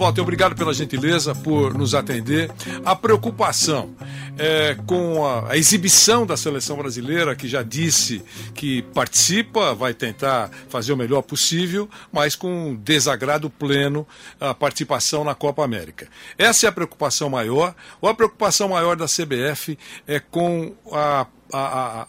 Walter, obrigado pela gentileza por nos atender. A preocupação é, com a, a, exibição da seleção brasileira, que já disse que participa, vai tentar fazer o melhor possível, mas com desagrado pleno a participação na Copa América. Essa é a preocupação maior, ou a preocupação maior da CBF é com a,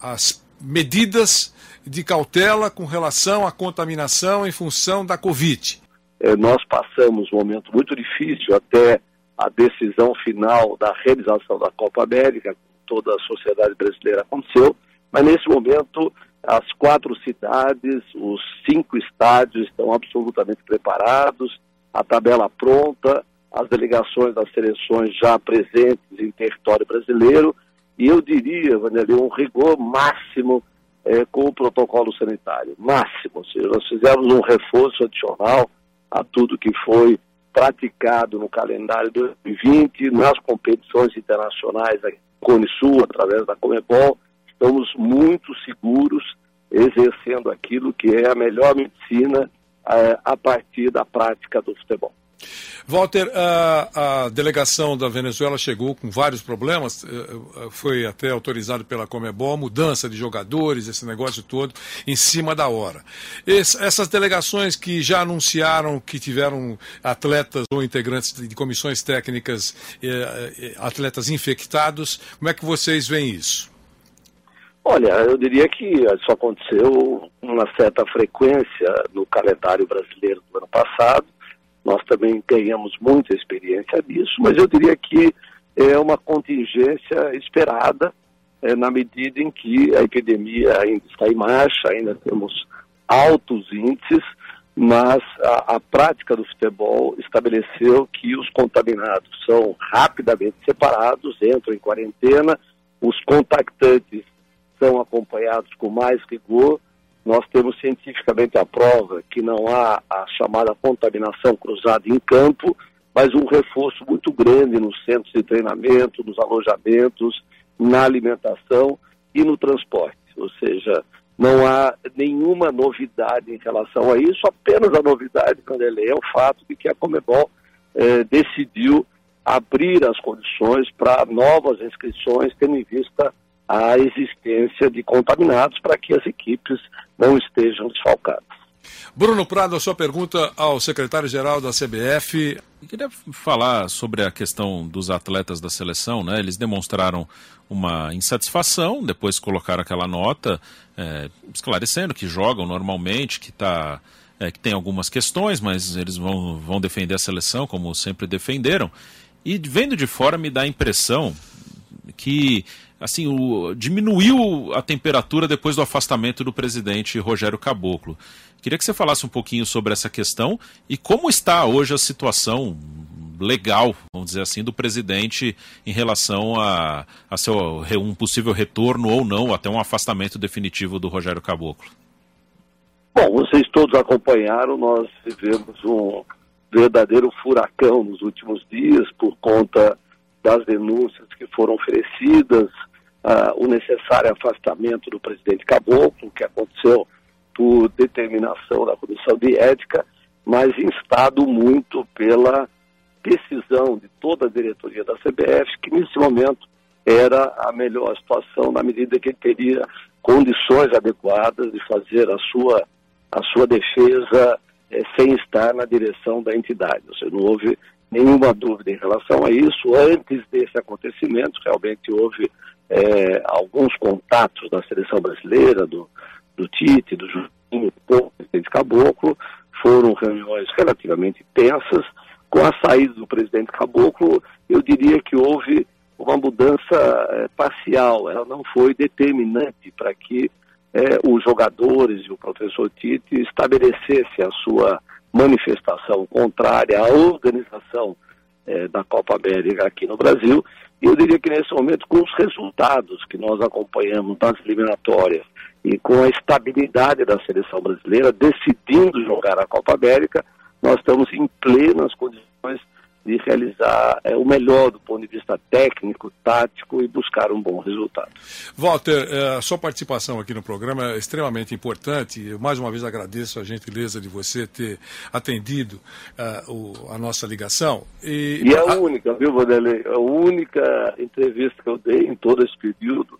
as medidas de cautela com relação à contaminação em função da Covid. É, nós passamos um momento muito difícil até a decisão final da realização da Copa América, toda a sociedade brasileira aconteceu, mas nesse momento as quatro cidades, os cinco estádios estão absolutamente preparados, a tabela pronta, as delegações das seleções já presentes em território brasileiro, e eu diria, Vanderlei, um rigor máximo é, com o protocolo sanitário, máximo. Ou seja, nós fizemos um reforço adicional a tudo que foi praticado no calendário 2020, nas competições internacionais da Cone Sul, através da Comebol, estamos muito seguros exercendo aquilo que é a melhor medicina é, a partir da prática do futebol. Walter, a, a, delegação da Venezuela chegou com vários problemas, eh, eh, foi até autorizado pela Comebol, mudança de jogadores, esse negócio todo, em cima da hora. Essas delegações que já anunciaram que tiveram atletas ou integrantes de comissões técnicas, eh, atletas infectados, como é que vocês veem isso? Olha, eu diria que isso aconteceu com uma certa frequência no calendário brasileiro do ano passado nós também ganhamos muita experiência nisso, mas eu diria que é uma contingência esperada é, na medida em que a epidemia ainda está em marcha, ainda temos altos índices, mas a, a prática do futebol estabeleceu que os contaminados são rapidamente separados, entram em quarentena, os contactantes são acompanhados com mais rigor nós temos cientificamente a prova que não há a chamada contaminação cruzada em campo, mas um reforço muito grande nos centros de treinamento, nos alojamentos, na alimentação e no transporte. Ou seja, não há nenhuma novidade em relação a isso, apenas a novidade, Candelei, é o fato de que a Comebol eh, decidiu abrir as condições para novas inscrições, tendo em vista a existência de contaminados para que as equipes não estejam desfalcadas. Bruno Prado, a sua pergunta ao secretário-geral da CBF. Eu queria falar sobre a questão dos atletas da seleção, né? Eles demonstraram uma insatisfação, depois colocaram aquela nota é, esclarecendo que jogam normalmente, que tá, é, que tem algumas questões, mas eles vão, vão defender a seleção como sempre defenderam. E vendo de fora me dá a impressão que assim, o, diminuiu a temperatura depois do afastamento do presidente Rogério Caboclo. Queria que você falasse um pouquinho sobre essa questão e como está hoje a situação legal, vamos dizer assim, do presidente em relação a, a seu um possível retorno ou não, até um afastamento definitivo do Rogério Caboclo. Bom, vocês todos acompanharam, nós vivemos um verdadeiro furacão nos últimos dias por conta das denúncias que foram oferecidas, uh, o necessário afastamento do presidente Caboclo, que aconteceu por determinação da Comissão de Ética, mas instado muito pela decisão de toda a diretoria da CBF, que nesse momento era a melhor situação na medida que ele teria condições adequadas de fazer a sua, a sua defesa eh, sem estar na direção da entidade. Ou seja, não houve nenhuma dúvida em relação a isso. Antes desse acontecimento, realmente houve é, alguns contatos da seleção brasileira, do, do Tite, do Juninho, com o presidente Caboclo, foram reuniões relativamente tensas. Com a saída do presidente Caboclo, eu diria que houve uma mudança é, parcial, ela não foi determinante para que é, os jogadores e o professor Tite estabelecessem a sua manifestação contrária à organização é, da Copa América aqui no Brasil. E eu diria que nesse momento, com os resultados que nós acompanhamos nas eliminatórias e com a estabilidade da seleção brasileira decidindo jogar a Copa América, nós estamos em plenas condições de realizar é, o melhor do ponto de vista técnico, tático e buscar um bom resultado. Walter, é, a sua participação aqui no programa é extremamente importante. Eu, mais uma vez agradeço a gentileza de você ter atendido uh, o, a nossa ligação. E, e é a única, viu, Vanderlei? A única entrevista que eu dei em todo esse período,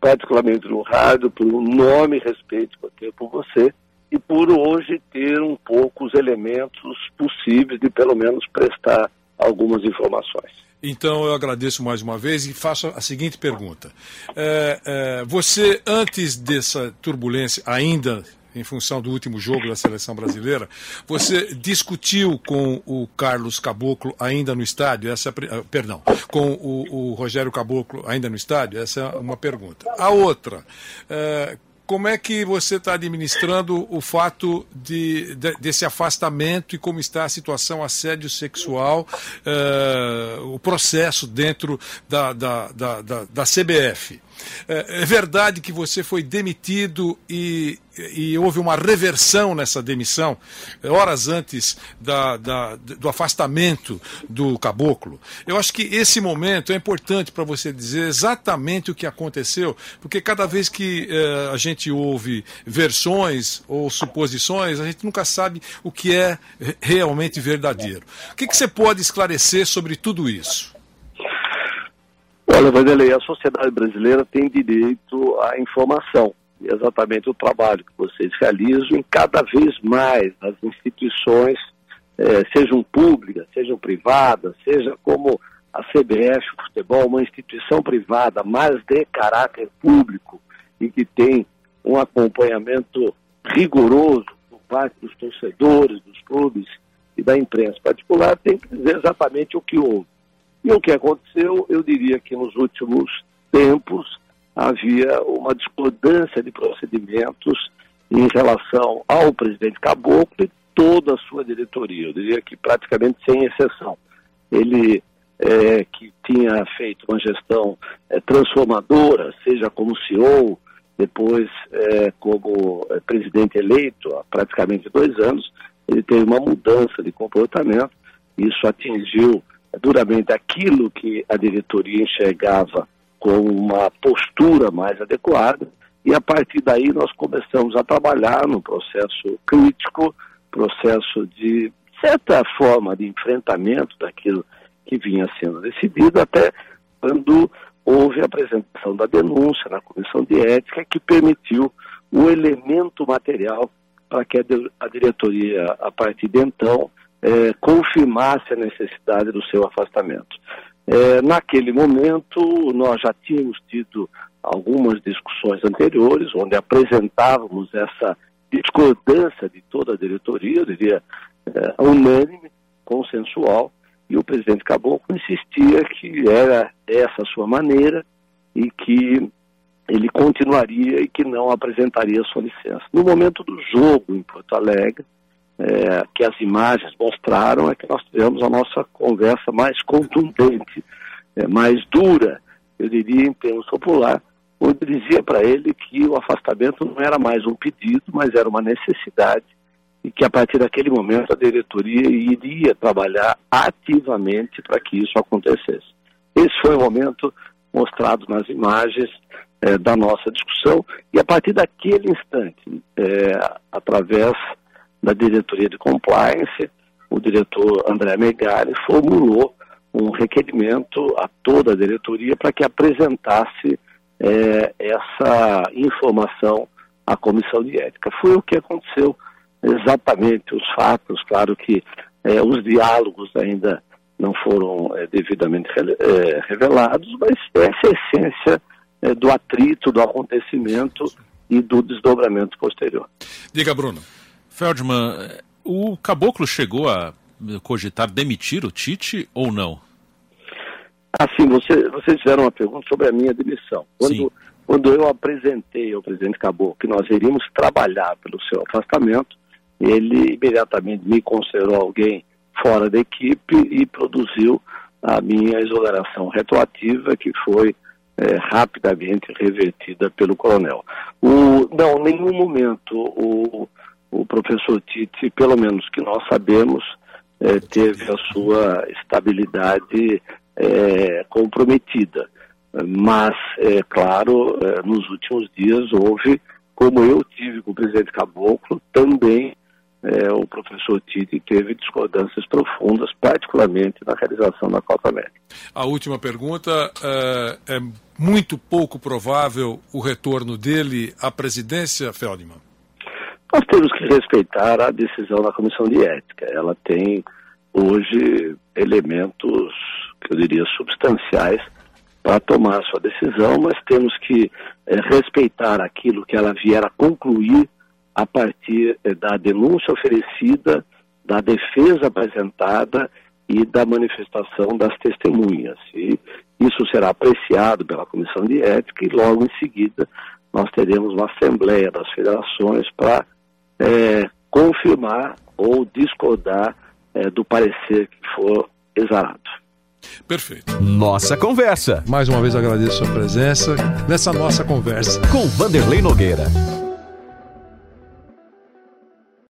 particularmente no rádio, por um nome e respeito que eu tenho por você e por hoje ter um pouco os elementos possíveis de pelo menos prestar algumas informações. Então eu agradeço mais uma vez e faço a seguinte pergunta: é, é, você antes dessa turbulência ainda em função do último jogo da seleção brasileira, você discutiu com o Carlos Caboclo ainda no estádio? Essa, é perdão, com o, o Rogério Caboclo ainda no estádio? Essa é uma pergunta. A outra, é, como é que você está administrando o fato de, de, desse afastamento e como está a situação assédio sexual, uh, o processo dentro da, da, da, da, da CBF? É, é verdade que você foi demitido e, e houve uma reversão nessa demissão, horas antes da, da, do afastamento do caboclo. Eu acho que esse momento é importante para você dizer exatamente o que aconteceu, porque cada vez que eh, a gente ouve versões ou suposições, a gente nunca sabe o que é realmente verdadeiro. O que, que você pode esclarecer sobre tudo isso? Olha, Vanderlei, a sociedade brasileira tem direito à informação. E é exatamente o trabalho que vocês realizam cada vez mais nas instituições, eh, sejam públicas, sejam privadas, seja como a CBF, o futebol, uma instituição privada, mas de caráter público e que tem um acompanhamento rigoroso por parte dos torcedores, dos clubes e da imprensa particular, tem que dizer exatamente o que houve. E o que aconteceu, eu diria que nos últimos tempos havia uma discordância de procedimentos em relação ao presidente Caboclo e toda a sua diretoria. Eu diria que praticamente sem exceção. Ele é, que tinha feito uma gestão é, transformadora, seja como CEO, depois é, como é, presidente eleito há praticamente dois anos, ele teve uma mudança de comportamento. Isso atingiu duramente aquilo que a diretoria enxergava como uma postura mais adequada, e a partir daí nós começamos a trabalhar no processo crítico, processo de certa forma de enfrentamento daquilo que vinha sendo decidido, até quando houve a apresentação da denúncia na comissão de ética que permitiu o elemento material para que a, diretoria, a partir de então, é, confirmasse a necessidade do seu afastamento. É, naquele momento, nós já tínhamos tido algumas discussões anteriores, onde apresentávamos essa discordância de toda a diretoria, eu diria é, unânime, consensual, e o presidente Caboclo insistia que era essa a sua maneira e que ele continuaria e que não apresentaria sua licença. No momento do jogo em Porto Alegre, é, que as imagens mostraram é que nós tivemos a nossa conversa mais contundente, é, mais dura, eu diria em termos popular, onde dizia para ele que o afastamento não era mais um pedido, mas era uma necessidade e que a partir daquele momento a diretoria iria trabalhar ativamente para que isso acontecesse. Esse foi o momento mostrado nas imagens é, da nossa discussão e a partir daquele instante, é, através da diretoria de compliance, o diretor André Megali formulou um requerimento a toda a diretoria para que apresentasse é, essa informação à comissão de ética. Foi o que aconteceu exatamente, os fatos, claro que é, os diálogos ainda não foram é, devidamente é, revelados, mas essa é a essência é, do atrito, do acontecimento e do desdobramento posterior. Diga, Bruno. Feldman, o Caboclo chegou a cogitar demitir o Tite ou não? Assim, você, vocês fizeram uma pergunta sobre a minha demissão. Quando, quando eu apresentei ao presidente Caboclo que nós iríamos trabalhar pelo seu afastamento, ele imediatamente me considerou alguém fora da equipe e produziu a minha exoneração retroativa, que foi é, rapidamente revertida pelo coronel. O, não, nenhum momento o, o professor Tite, pelo menos que nós sabemos, eh, teve a sua estabilidade eh, comprometida. Mas, é claro, eh, nos últimos dias houve, como eu tive com o presidente Caboclo, também é, o professor Tite teve discordâncias profundas, particularmente na realização da Copa América. A última pergunta é, é muito pouco provável o retorno dele à presidência, Feldman? Nós temos que respeitar a decisão da Comissão de Ética. Ela tem hoje elementos, que eu diria, substanciais para tomar sua decisão, mas temos que é, respeitar aquilo que ela vier a concluir a partir eh, da denúncia oferecida, da defesa apresentada e da manifestação das testemunhas. E isso será apreciado pela Comissão de Ética e logo em seguida nós teremos uma Assembleia das Federações para é, confirmar ou discordar é, do parecer que for exarado. Perfeito. Nossa conversa. Mais uma vez agradeço a sua presença nessa nossa conversa. Com Vanderlei Nogueira.